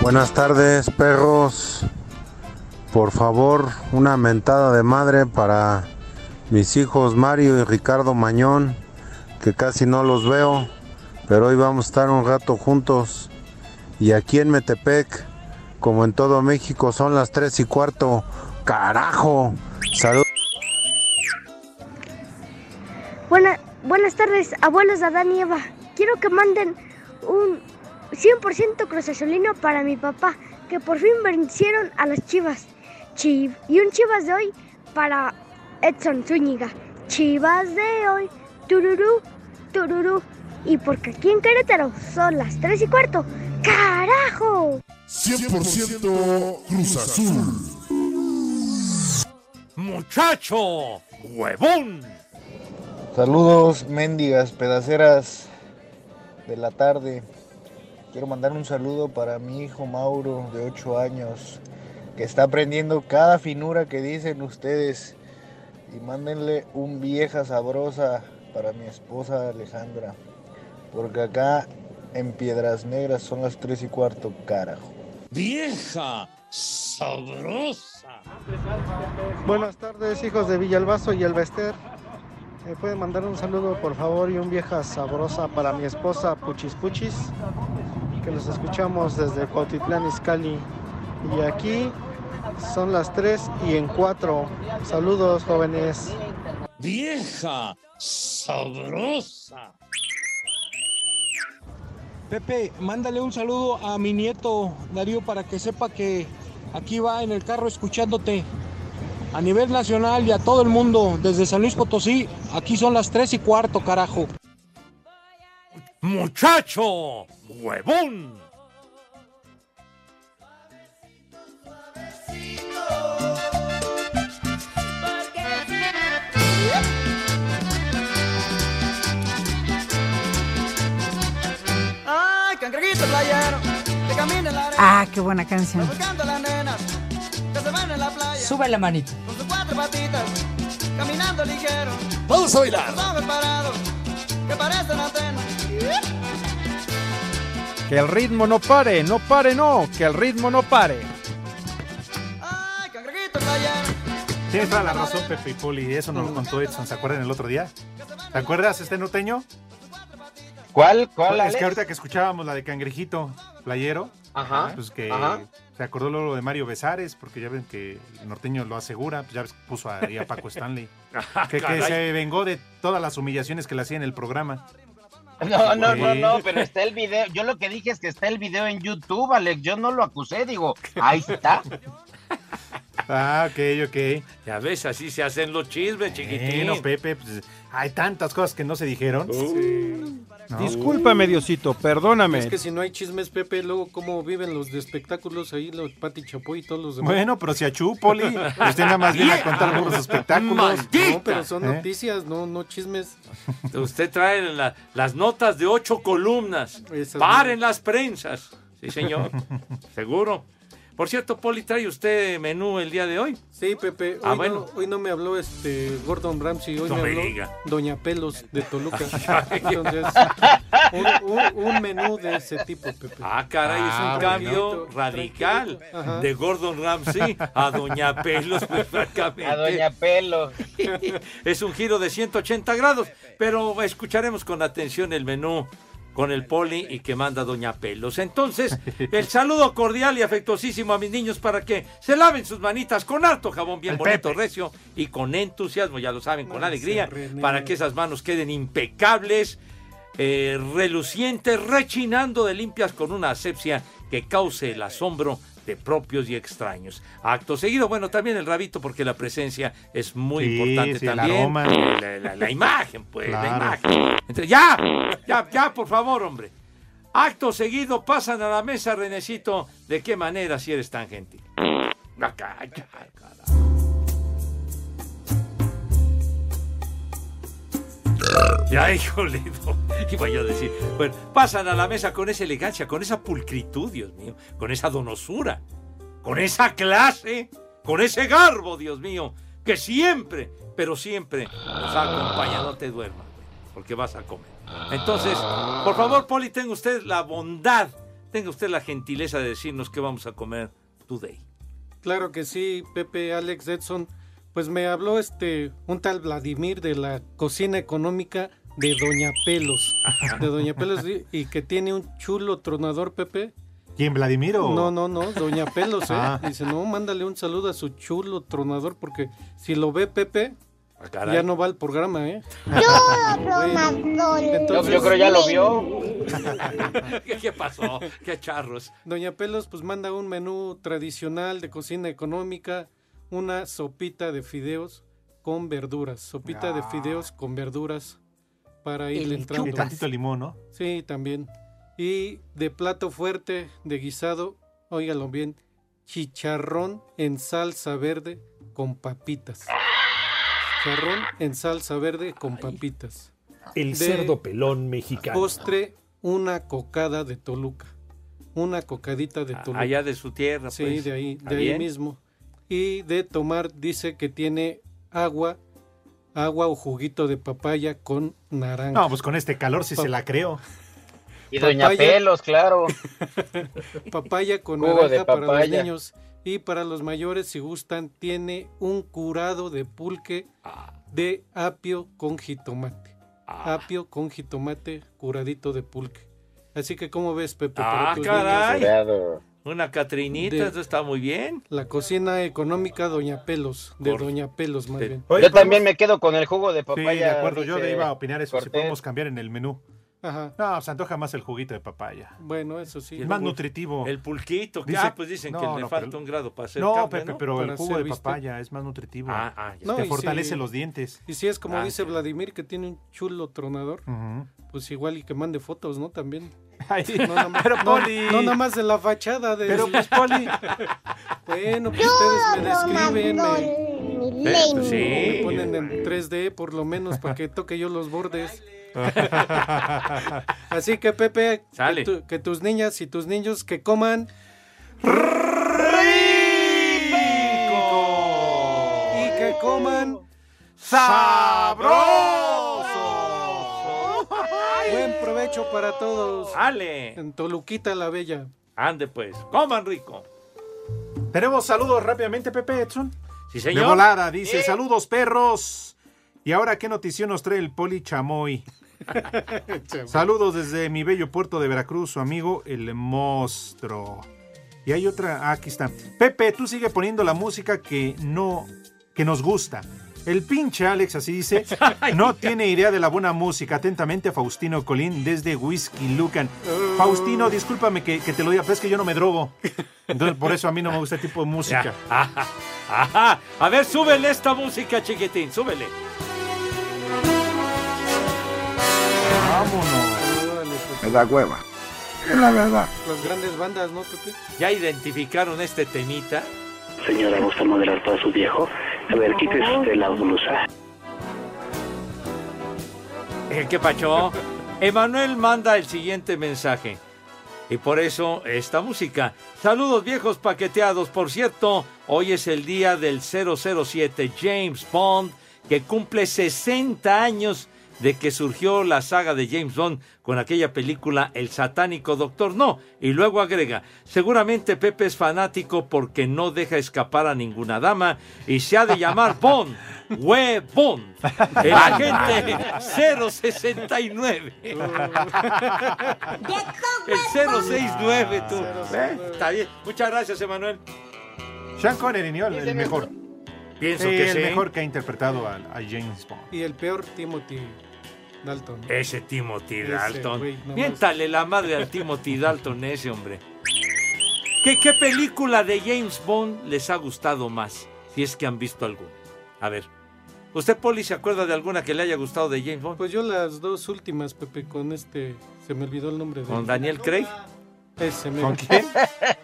Buenas tardes, perros. Por favor, una mentada de madre para mis hijos Mario y Ricardo Mañón, que casi no los veo, pero hoy vamos a estar un rato juntos. Y aquí en Metepec, como en todo México, son las 3 y cuarto. Carajo. Salud. Buena- buenas tardes, abuelos de Adán y Eva. Quiero que manden un 100% Cruz Azulino para mi papá, que por fin vencieron a las chivas. Chiv y un chivas de hoy para Edson Zúñiga. Chivas de hoy, tururú, tururú. Y porque aquí en Querétaro son las 3 y cuarto. ¡Carajo! 100% Cruz Azul. ¡Muchacho! ¡Huevón! Saludos, mendigas pedaceras de la tarde. Quiero mandar un saludo para mi hijo Mauro, de 8 años, que está aprendiendo cada finura que dicen ustedes. Y mándenle un vieja sabrosa para mi esposa Alejandra. Porque acá en Piedras Negras son las 3 y cuarto, carajo. Vieja sabrosa. Buenas tardes, hijos de Villalbazo y Elvester. ¿Me pueden mandar un saludo, por favor, y un vieja sabrosa para mi esposa Puchis Puchis? Que los escuchamos desde Cuautitlán, Izcalli. Y aquí son las 3 y en 4. Saludos, jóvenes. Vieja sabrosa. Pepe, mándale un saludo a mi nieto Darío para que sepa que aquí va en el carro escuchándote. A nivel nacional y a todo el mundo, desde San Luis Potosí, aquí son las 3 y cuarto, carajo. ¡Muchacho! ¡Huevón! Ah, qué buena canción. Sube la manita. con sus cuatro patitas, caminando ligero. Vamos a bailar. Parados, que parecen antenas. Que el ritmo no pare, no pare, no, que el ritmo no pare. Ay, cangrejito playero. Tienes toda la razón, Pepe y Poli. Eso nos lo contó Edson. ¿Se acuerdan el otro día? ¿Te acuerdas, este norteño? ¿Cuál? ¿Cuál, Es Alex? que ahorita que escuchábamos la de Cangrejito Playero, Ajá, pues que ajá. se acordó luego de Mario Besares, porque ya ven que el norteño lo asegura, pues ya puso ahí a Paco Stanley, que, que se vengó de todas las humillaciones que le hacía en el programa. No, no, no, no, pero está el video. Yo lo que dije es que está el video en YouTube, Alex. Yo no lo acusé, digo, ahí está. Ah, ok, ok. Ya ves, así se hacen los chismes, chiquitín. no, Pepe, pues, hay tantas cosas que no se dijeron. No. Discúlpame, Diosito, perdóname. Es que si no hay chismes, Pepe, luego cómo viven los de espectáculos ahí, los Pati Chapoy y todos los demás. Bueno, pero si a Chu, Poli, usted nada más viene a contar los espectáculos. No, pero son ¿Eh? noticias, no, no chismes. Usted trae la- las notas de ocho columnas. Esas Paren las prensas. Sí, señor. Seguro. Por cierto, Poli, ¿trae usted menú el día de hoy? Sí, Pepe. Hoy, Ah, bueno. no, hoy no me habló este Gordon Ramsay, hoy No me me habló diga. Doña Pelos de Toluca. Entonces, un, un- un menú de ese tipo, Pepe. Ah, caray, es un Ah, cambio radical. De Gordon Ramsay a Doña Pelos, pues, francamente. A Doña Pelo. Es un giro de 180 grados, pero escucharemos con atención el menú con el poli y que manda Doña Pelos. Entonces, el saludo cordial y afectuosísimo a mis niños para que se laven sus manitas con harto jabón bien El bonito, Pepe. recio y con entusiasmo, ya lo saben, con alegría, para que esas manos queden impecables, eh, relucientes, rechinando de limpias con una asepsia que cause el asombro de propios y extraños. Acto seguido, bueno, también el rabito porque la presencia es muy Sí, importante sí, el también. aroma. La, la- la imagen, pues, la imagen. Entonces, ya, ya, ya, por favor, hombre. Acto seguido pasan a la mesa, Renecito. ¿De qué manera si eres tan gentil? Acá. Ya, híjole, no, iba yo a decir. Bueno, pasan a la mesa con esa elegancia, con esa pulcritud, Dios mío, con esa donosura, con esa clase, con ese garbo, Dios mío, que siempre, pero siempre nos acompaña. No te duermas, porque vas a comer. Entonces, por favor, Poli, tenga usted la bondad, tenga usted la gentileza de decirnos qué vamos a comer today. Claro que sí, Pepe, Alex, Edson. Pues me habló este un tal Vladimir de la cocina económica de Doña Pelos. De Doña Pelos y- que tiene un chulo tronador, Pepe. ¿Quién, Vladimir o...? No, no, no, Doña Pelos, ¿eh? Ah. Dice, no, mándale un saludo a su chulo tronador porque si lo ve Pepe, caray. ya no va al programa, ¿eh? Yo, yo creo ya lo vio. ¿Qué, qué pasó? ¿Qué charros? Doña Pelos pues manda un menú tradicional de cocina económica, una sopita de fideos con verduras, sopita de Ah. fideos con verduras para ir El entrando. Y tantito limón, ¿no? Sí, también. Y de plato fuerte, de guisado, óigalo bien, chicharrón en salsa verde con papitas. Chicharrón en salsa verde con papitas. El De cerdo pelón mexicano. Postre, una cocada de Toluca. Una cocadita de Toluca. Allá de su tierra, Sí, pues. de ahí, ¿Está de ahí mismo. Y de tomar, dice que tiene agua, agua o juguito de papaya con naranja. No, pues con este calor sí se la creo. Y Doña. Pelos, claro. papaya con Jugo naranja de para los niños. Y para los mayores, si gustan, tiene un curado de pulque de apio con jitomate. Apio con jitomate, curadito de pulque. Así que, ¿cómo ves, Pepe? Ah, caray. niños? Una Catrinita, De- eso está muy bien. La cocina económica Doña Pelos, de Por- Doña Pelos más bien. Yo también me quedo con el jugo de Sí, papaya. de acuerdo, yo dice iba a opinar eso, si Cortés. podemos cambiar en el menú. Ajá. No, se antoja más el juguito de papaya. Bueno, eso sí. Es más nutritivo. El pulquito, que- Dice- ah, pues dicen que No, le falta pero- un grado para hacer No, carne, Pepe, ¿no? pero Para el jugo de papaya es más nutritivo. Ah, ah, ya. No, Te fortalece si- los dientes. Y si es como Ah, dice sí. Vladimir, que tiene un chulo tronador, Ujú. pues igual y que mande fotos, ¿no? También. Ay, no, nada más, pero no- Poli. no nada más de la fachada de Pero pues, Poli. Bueno, pues ustedes me describen, me, pues sí. me ponen en 3D por lo menos para que toque yo los bordes. Así que Pepe, Sale. Que, tu- que tus niñas y tus niños que coman y que coman sabroso. Buen provecho para todos. ¡Ale! En Toluquita la Bella. Ande pues, coman rico. Tenemos saludos rápidamente, Pepe Edson. Sí, De señor. volada, dice, saludos perros. Y ahora, ¿qué notición nos trae el Poli Chamoy? Saludos desde mi bello puerto de Veracruz, su amigo el monstruo. Y hay otra, ah, aquí está. Pepe, tú sigue poniendo la música que no, que nos gusta. El pinche Alex, así dice, no tiene idea de la buena música. Atentamente, Faustino Colín desde Whisky Lucan. Faustino, discúlpame que, que te lo diga, pero es que yo no me drogo. Entonces, por eso a mí no me gusta este tipo de música. Ya. Ajá, ajá. A ver, súbele esta música, chiquitín, súbele. Vámonos. Me da hueva. Es la verdad. Las grandes bandas, ¿no, Pepe? ¿Ya identificaron este temita? Señora, ¿gusta moderar para su viejo? A ver, quítese usted la blusa. Eh, ¿Qué pacho? Emanuel manda el siguiente mensaje. Y por eso esta música. Saludos viejos paqueteados. Por cierto, hoy es el día del 007 James Bond, que cumple 60 años de que surgió la saga de James Bond con aquella película El satánico Doctor No. Y luego agrega, seguramente Pepe es fanático porque no deja escapar a ninguna dama y se ha de llamar Bond. We Bond. El agente 069. El 069, tú. ¿Eh? Está bien. Muchas gracias, Emanuel. Sean Connery, ¿no? el, el mejor. Pienso Sí, que el sí. mejor que ha interpretado a, a James Bond. Y el peor, Timothy Dalton. Ese Timothy Ese, Dalton. güey, nomás. Miéntale la madre al Timothy Dalton ese, hombre. ¿Qué, ¿Qué película de James Bond les ha gustado más? Si es que han visto alguna. A ver. ¿Usted, Poli, se acuerda de alguna que le haya gustado de James Bond? Pues yo las dos últimas, Pepe, con este... Se me olvidó el nombre de... ¿Con Daniel Craig? Ese, ¿Con quién?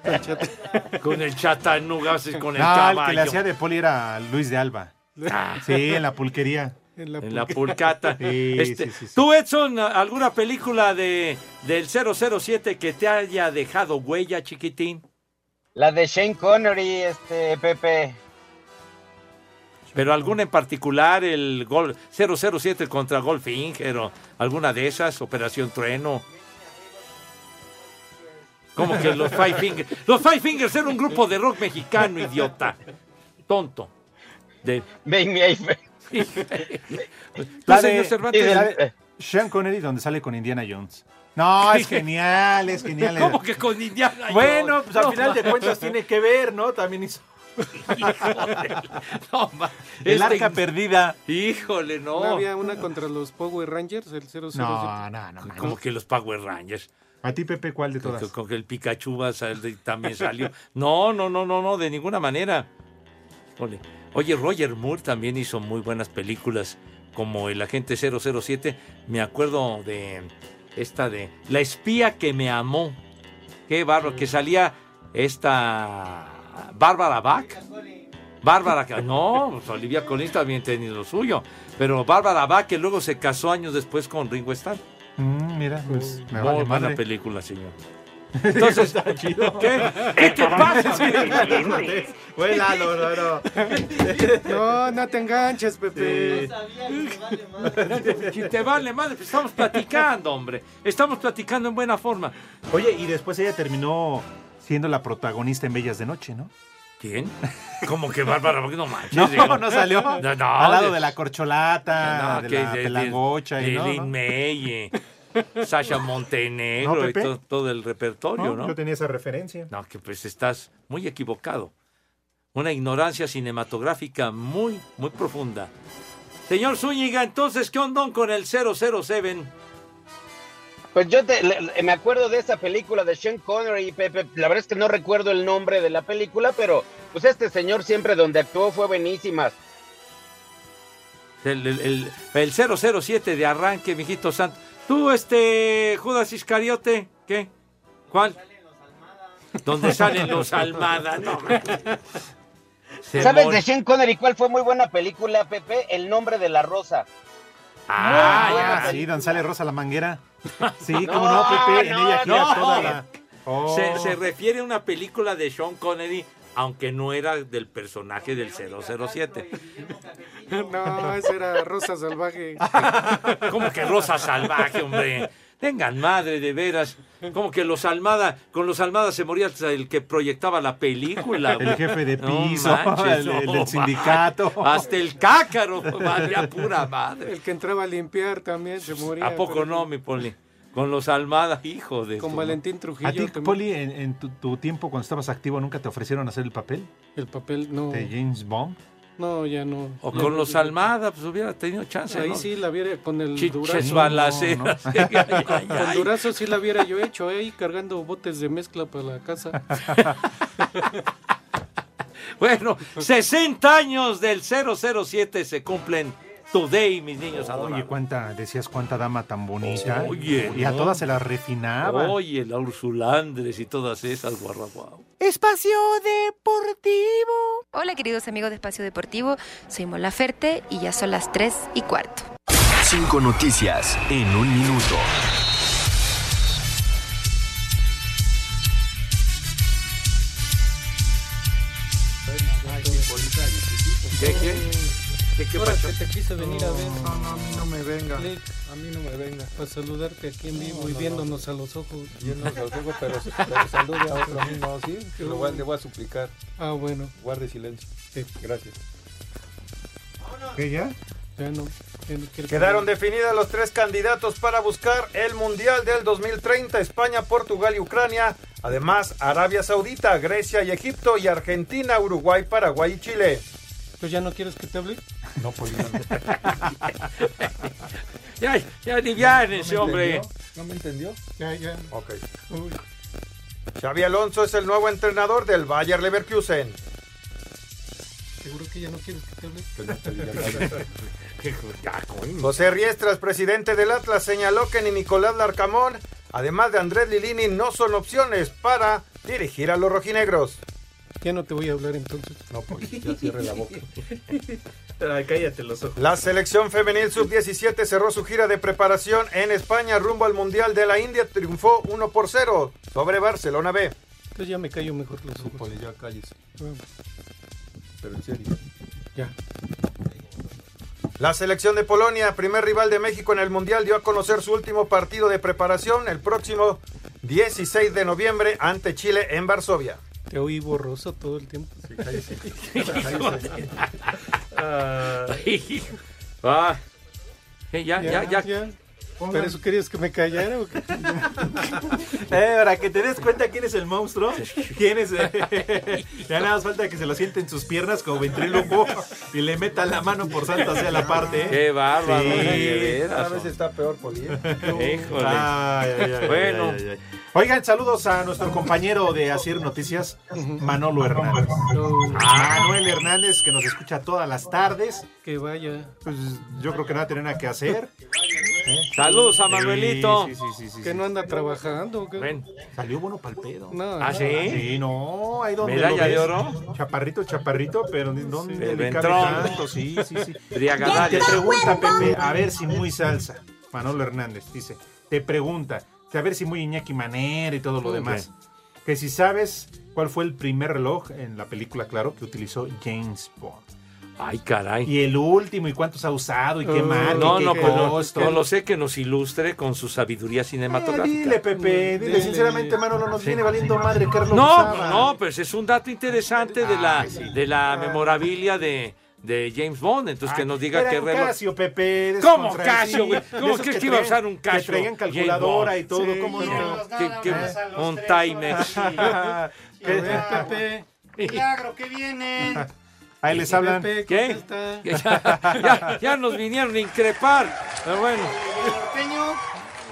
Con Chat- Con el Chattanooga, con el No, caballo. el que le hacía de Poli era Luis de Alba. Ah. Sí, en la pulquería. En la, En la pulcata. Sí, Este, sí, sí, sí. ¿Tú, Edson, alguna película de del 007 que te haya dejado huella, chiquitín? La de Shane Connery, este, Pepe. Pero alguna en particular, el gol 007 contra Goldfinger o alguna de esas, Operación Trueno. Como que los Five Fingers. Los Five Fingers eran un grupo de rock mexicano, idiota. Tonto. De... Make me Eiffel. ¿Tú, La señor de, Cervantes? la de Sean Connery, donde sale con Indiana Jones. No, es genial, es genial. ¿Cómo que con Indiana Bueno, Jones? pues al No, final de cuentas tiene que ver, ¿no? También hizo. Híjole, no, El este- arca perdida. Híjole, no. ¿No había una contra los Power Rangers, el 007? No, no, no. Como que los Power Rangers. ¿A ti, Pepe, cuál de Con, todas? con que el Pikachu va a salir- también salió. No, no, no, no, no, de ninguna manera. Híjole. Oye, Roger Moore también hizo muy buenas películas, como El Agente 007. Me acuerdo de esta de La espía que me amó. Qué bárbaro, que salía esta Bárbara Bach. Bárbara, no, pues Olivia Collins también tenía lo suyo. Pero Bárbara Bach, que luego se casó años después con Ringo Starr. Mm, mira, pues me Muy vale buena madre. película, señor. Entonces, Está chido. ¿qué? ¿Qué te pasa? Güey, Lalo, no, no. No, no te enganches, Pepe. Si te vale madre, pues estamos platicando, hombre. Estamos platicando en buena forma. Oye, y después ella terminó siendo la protagonista en Bellas de Noche, ¿no? ¿Quién? Como que Bárbara, no manches. No, digo. no salió. No, no, Al lado de la corcholata, no, de que la de- de- pelangocha y de no, Lin ¿no? May, Sasha Montenegro No, y todo, todo el repertorio, No, ¿no? Yo tenía esa referencia. No, que pues estás muy equivocado. Una ignorancia cinematográfica muy, muy profunda. Señor Zúñiga, entonces, ¿qué onda con el 007? Pues yo te- le- le- me acuerdo de esa película de Sean Connery y Pepe. La verdad es que no recuerdo el nombre de la película, pero pues este señor siempre donde actuó fue buenísima. El, el, el- el 007 de arranque, mijito santo. Tú, este, Judas Iscariote, ¿qué? ¿Cuál? ¿Dónde salen los Almada? No. Se ¿Sabes de Sean Connery cuál fue muy buena película, Pepe? El nombre de la rosa. Ah, ya, Sí, donde sale Rosa la Manguera. Sí, No, como no, Pepe, en ella no. toda la... Oh. Se, se refiere a una película de Sean Connery, aunque no era del personaje del 007. No, esa era Rosa Salvaje. ¿Cómo que Rosa Salvaje, hombre? Tengan madre, de veras. Como que los Almada, con los Almada se moría hasta el que proyectaba la película. El jefe de No piso, manches, el, no, el del sindicato. Hasta el cácaro, valía pura madre. El que entraba a limpiar también se moría. ¿A poco pero- no, mi Poli? Con los Almada, hijo de... Con Valentín Trujillo. ¿A ti, que- Poli, en, en tu, tu tiempo cuando estabas activo, nunca te ofrecieron hacer el papel El papel, no. de James Bond? No, ya no. O con no. los Almada, pues hubiera tenido chance, Ahí ¿no? sí la viera con el Chiches durazo. balaceras. Ay, ay, ay, Con durazo sí la hubiera yo hecho, ¿eh? ahí cargando botes de mezcla para la casa. Bueno, 60 años del 007 se cumplen today, mis niños Oye, adorados. cuánta, decías cuánta dama tan bonita. Oye, y a no. todas se las refinaba. Oye, la Ursulandres y todas esas, guarraguau. Espacio Deportivo. Hola queridos amigos de Espacio Deportivo, soy Mola Ferte y ya son las 3 y cuarto. Cinco noticias en un minuto. ¿Qué, qué? ¿Qué, qué Ahora pasó? que te quise venir a ver. No, no, a mí no me venga. Clic, A mí no me venga. Para saludarte aquí en vivo y viéndonos a los ojos. Viéndonos a los ojos, pero, pero salude a otro a mí no, ¿sí? Que lo voy a- le voy a suplicar. Ah, bueno. Guarde silencio. Sí. Gracias. ¿Qué ya? Ya no. no Quedaron que- definidas los tres candidatos para buscar el Mundial del 2030, España, Portugal y Ucrania. Además, Arabia Saudita, Grecia y Egipto y Argentina, Uruguay, Paraguay y Chile. ¿Pues ya no quieres que te hable? No, pues Ya, ya aliviánense, hombre. ¿No me entendió? Ya, ya. Ok. Uy, Xavi Alonso es el nuevo entrenador del Bayer Leverkusen. ¿Seguro que ya no quieres que te hable? Pues no te diga. José Riestras, presidente del Atlas, señaló que ni Nicolás Larcamón, además de Andrés Lilini, no son opciones para dirigir a los rojinegros. Ya no te voy a hablar entonces. No, pues ya cierre la boca. Ay, cállate los ojos. La selección femenil sub-17 cerró su gira de preparación en España rumbo al Mundial de la India. Triunfó 1 por 0 sobre Barcelona B. Entonces ya me callo mejor los ojos. Poli, ya cállese. Pero en serio. ya. La selección de Polonia, primer rival de México en el Mundial, dio a conocer su último partido de preparación el próximo 16 de noviembre ante Chile en Varsovia. Te oí borroso todo el tiempo. Sí, cállese. Ay, ah, eh, ya, ya, ¿Pero eso querías que me callara o qué? Eh, para que te des cuenta quién es el monstruo, quién es. eh, ya nada más falta que se lo siente en sus piernas como ventríloco y le meta la mano por santa sea la parte. ¿eh? Qué bárbaro, Sí. Cada vez está peor, Poli. ¿eh? Híjole. Ay, ay, ay, Bueno. ay, ay, ay. Oigan, saludos a nuestro compañero de Asir Noticias, Manolo Hernández. Manuel Hernández, que nos escucha todas las tardes. Que vaya. Pues yo creo que no va a tener nada que hacer. ¿Eh? Saludos a Manuelito. Sí, sí, sí, sí, Que sí. no anda trabajando. Ven. Salió bueno para el pedo. No, ¿Ah, sí? Sí, no, ahí donde ¿Medalla de oro? Chaparrito, chaparrito, pero ¿dónde El le cabe tanto? Sí, sí, sí. Te pregunta, Pepe, a ver si muy salsa. Manolo Hernández dice, te pregunta, a ver si muy Iñaki Manera y todo lo demás. Que si sabes cuál fue el primer reloj en la película, claro, que utilizó James Bond. Ay, caray. Y el último, y cuántos ha usado, y qué Uh, marca, No, y no, qué pues no, costo. no lo sé que nos ilustre con su sabiduría Eh, cinematográfica. dile, Pepe, dile, Dile. sinceramente, Manolo, nos viene valiendo madre reloj No, usaba. no, pues es un dato interesante de la, Ay, sí. de la memorabilia de, de James Bond. Entonces que nos diga Era qué un reloj. Casio, Pepe. ¿Cómo Casio, sí, güey? ¿Cómo crees que iba a usar un Casio? Que traían calculadora y todo, Sí, ¿cómo no? ¿Qué- qué- un Timex. ¿Qué? Pepe. Milagro, ¿qué viene? Ahí les hablan. Pepe, ¿Qué? ya, ya- ya nos vinieron a increpar. Pero bueno.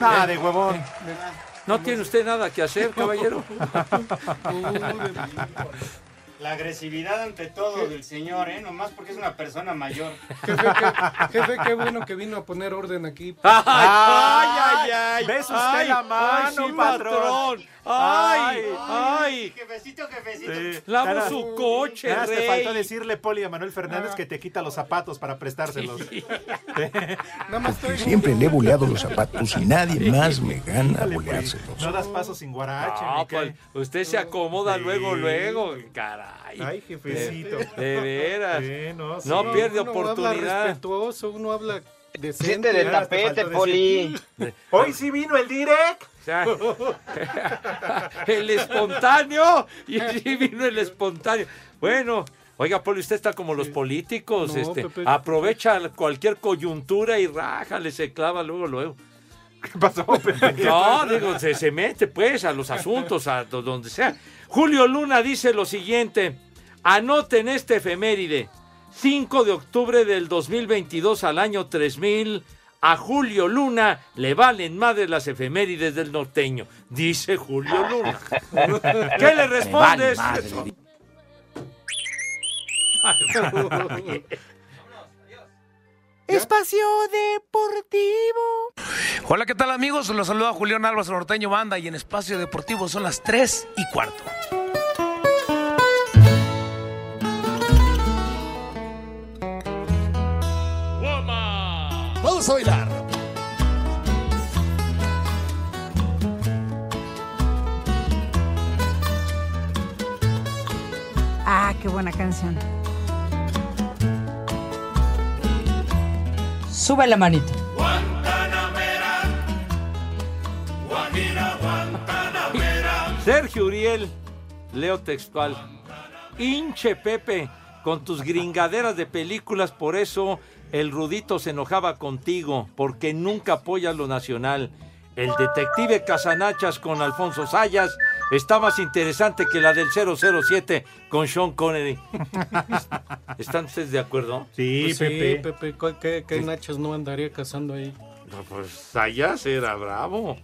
Nada de huevón. ¿no tiene usted nada que hacer, caballero? La agresividad ante todo del señor, ¿eh? Nomás porque es una persona mayor. Jefe, qué, jefe, qué bueno que vino a poner orden aquí. ¡Ay, ay, ay! ¿Ves usted Ay, la mano, sí, patrón? ¡Ay, ay! Jefecito, jefecito. Sí. Lavo su coche, nada, te rey. faltó decirle, Poli, a Manuel Fernández que te quita los zapatos para prestárselos. Más estoy. Siempre le he boleado los zapatos y nadie más me gana boleárselos. No das pasos sin guarache, No, pues, usted se acomoda Sí. luego, luego. Caray. Ay, jefecito. De veras. Sí, no, sí. No pierde Uno habla oportunidad. respetuoso, uno habla decente. De te tapete, Poli. Hoy sí vino el direct. O sea, el espontáneo. Y sí vino el espontáneo. Bueno, oiga, Poli, usted está como los políticos. No, este, Pepe. aprovecha cualquier coyuntura y rájale, se clava luego, luego. ¿Qué pasó, Pepe? No, digo, se, se mete pues a los asuntos, a do- donde sea. Julio Luna dice lo siguiente. Anoten este efeméride. 5 de octubre del 2022 al año 3000. A Julio Luna le valen madre las efemérides del norteño. Dice Julio Luna. ¿Qué le respondes? Espacio Deportivo. Hola, ¿qué tal amigos? Los saluda Julián Álvarez Norteño Banda y en Espacio Deportivo son las 3 y cuarto. Vamos a bailar. Ah, qué buena canción. Sube la manito. Sergio Uriel, leo textual. Hinche Pepe, con tus gringaderas de películas, por eso el Rudito se enojaba contigo, porque nunca apoyas lo nacional. El detective Casanachas con Alfonso Sayas está más interesante que la del 007 con Sean Connery. ¿Están ustedes de acuerdo? Sí, Pues sí, Pepe. Pepe. ¿cuál- ¿Qué, qué nachos no andaría cazando ahí? No, pues Sayas era bravo.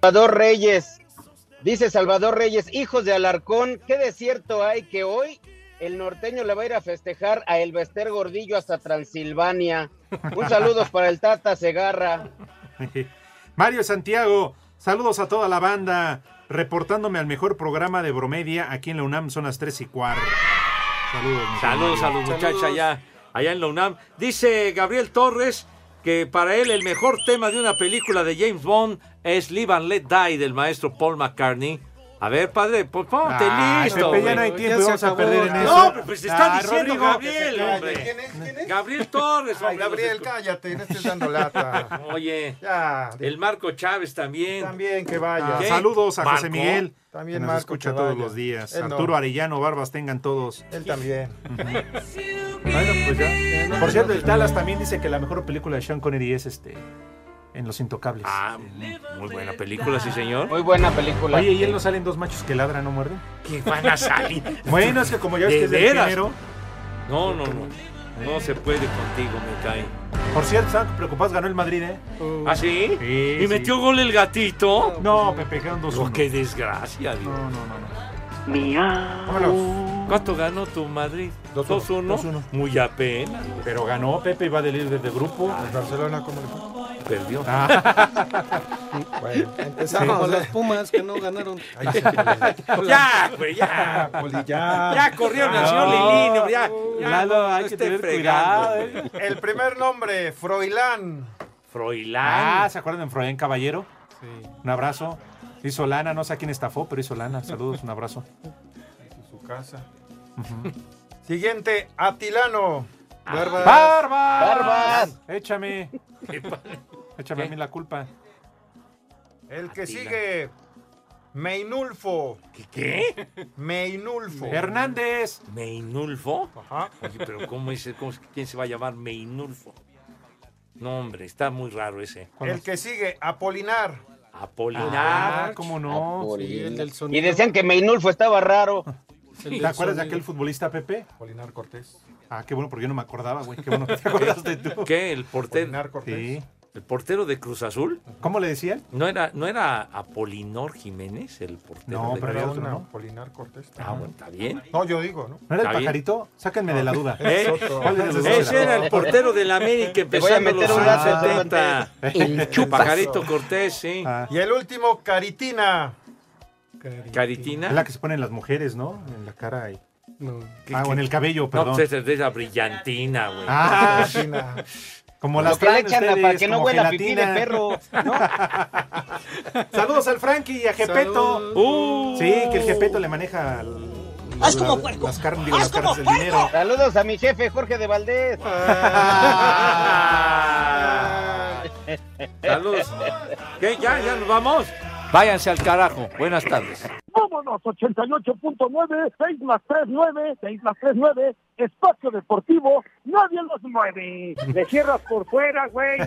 Salvador Reyes. Dice Salvador Reyes, hijos de Alarcón, qué desierto hay que hoy el norteño le va a ir a festejar a Elvester Gordillo hasta Transilvania. Un saludo para el Tata Segarra. Mario Santiago, saludos a toda la banda. Reportándome al mejor programa de Bromedia aquí en la UNAM, son las 3 y cuarto. Saludos, Saludos a los muchachos allá, allá en la UNAM. Dice Gabriel Torres que para él el mejor tema de una película de James Bond es Live and Let Die del maestro Paul McCartney. A ver, padre, pues ponte listo. Pepe, ya no hay tiempo, a perder en eso. No, pero pues está Ah, diciendo Rodrigo, Gabriel, hombre. ¿Quién es? ¿Quién es? Gabriel Torres, Ay, hombre. Gabriel, cállate, no estés dando lata. Oye, Ya, el Marco Chávez también. también que vaya. ¿Qué? Saludos a José. Miguel. También que nos Marco escucha que todos los días. Él no. Arturo Arellano, Barbas tengan todos. Él también. Bueno, pues ya. Por cierto, el Talas también dice que la mejor película de Sean Connery es este en Los Intocables. Ah, muy buena película, sí, señor. Muy buena película. Oye, ¿y él no salen dos machos que ladran, no muerden? Que van a salir. Bueno, es que como ya ves que ¿De es del. No, no, no. No se puede contigo, me cae. Por cierto, estaban preocupados, ganó el Madrid, ¿eh? ¿Ah, sí? Sí, ¿Y sí. metió gol el gatito? No, Pepe, quedaron dos Oh, qué desgracia, Dios. No, no, no. Miau. ¿Cuánto ganó tu Madrid? 2-1. 2-1. Muy apenas. Pero ganó, Pepe iba de líder de grupo. ¿El Barcelona cómo le fue? Perdió. Bueno, Como empezamos. las Pumas que no ganaron. ya, güey, ya. Poli, ya. Ya corrieron al señor Lilino, ya. ya Lalo, no, hay no que tener fregando. cuidado, ¿eh? El primer nombre, Froilán. Froilán. Ah, ¿se acuerdan de Froilán Caballero? Sí. Un abrazo. Hizo lana, no sé a quién estafó, pero hizo lana. Saludos, un abrazo. Su casa. Siguiente, Atilano. Barbas. ¡Barbas! Barbas. Échame. Échame ¿Qué? a mí la culpa. El que sigue, Meinulfo. ¿Qué? qué? Meinulfo. Hernández. ¿Meinulfo? Ajá. Oye, pero ¿cómo es, cómo, ¿quién se va a llamar Meinulfo? No, hombre, está muy raro ese. El que sigue, Apolinar. Apolinar. Ah, cómo no. Sí, el del Y decían que Meinulfo estaba raro. ¿Te acuerdas de aquel futbolista, Pepe? Apolinar Cortés. Ah, qué bueno, porque yo no me acordaba, güey. Qué bueno que te acordaste tú. ¿Qué? ¿El portero, Apolinar Cortés. Sí. El portero de Cruz Azul? ¿Cómo le decían? ¿No era, ¿No era Apolinor Jiménez el portero No, de pero Cruz otro, Una ¿no? Apolinar Cortés. Ah, bueno, está bien. No, yo digo, ¿no? ¿No era el bien. pajarito? Sáquenme de la duda. ¿Eh? ¿Cuál de los dos Ese era? era el portero del América Te voy a empezando meter los un años lazo, 70. El El pajarito Cortés, sí. Ah, Y el último, Caritina. Caritina. es la que se ponen las mujeres, ¿no? En la cara y... No. Ah, o en el cabello, No, perdón. pues esa es de esa brillantina, güey. Ah, Caritina. Como las que le traen echan ustedes, para que no huela pipí de perro. Saludos al Frankie y a Gepeto. Uh, Sí, que el Gepeto le maneja el- la- las carnes, digo, las carnes del dinero. Saludos a mi jefe, Jorge de Valdés. Ah. Saludos. ¿Qué? ¿Ya? ¿Ya nos vamos? Váyanse al carajo. Buenas tardes. Vámonos, 88.9, 6 más 3, 9, 6 más 3, 9, espacio deportivo, nadie los mueve. Le cierras por fuera, güey.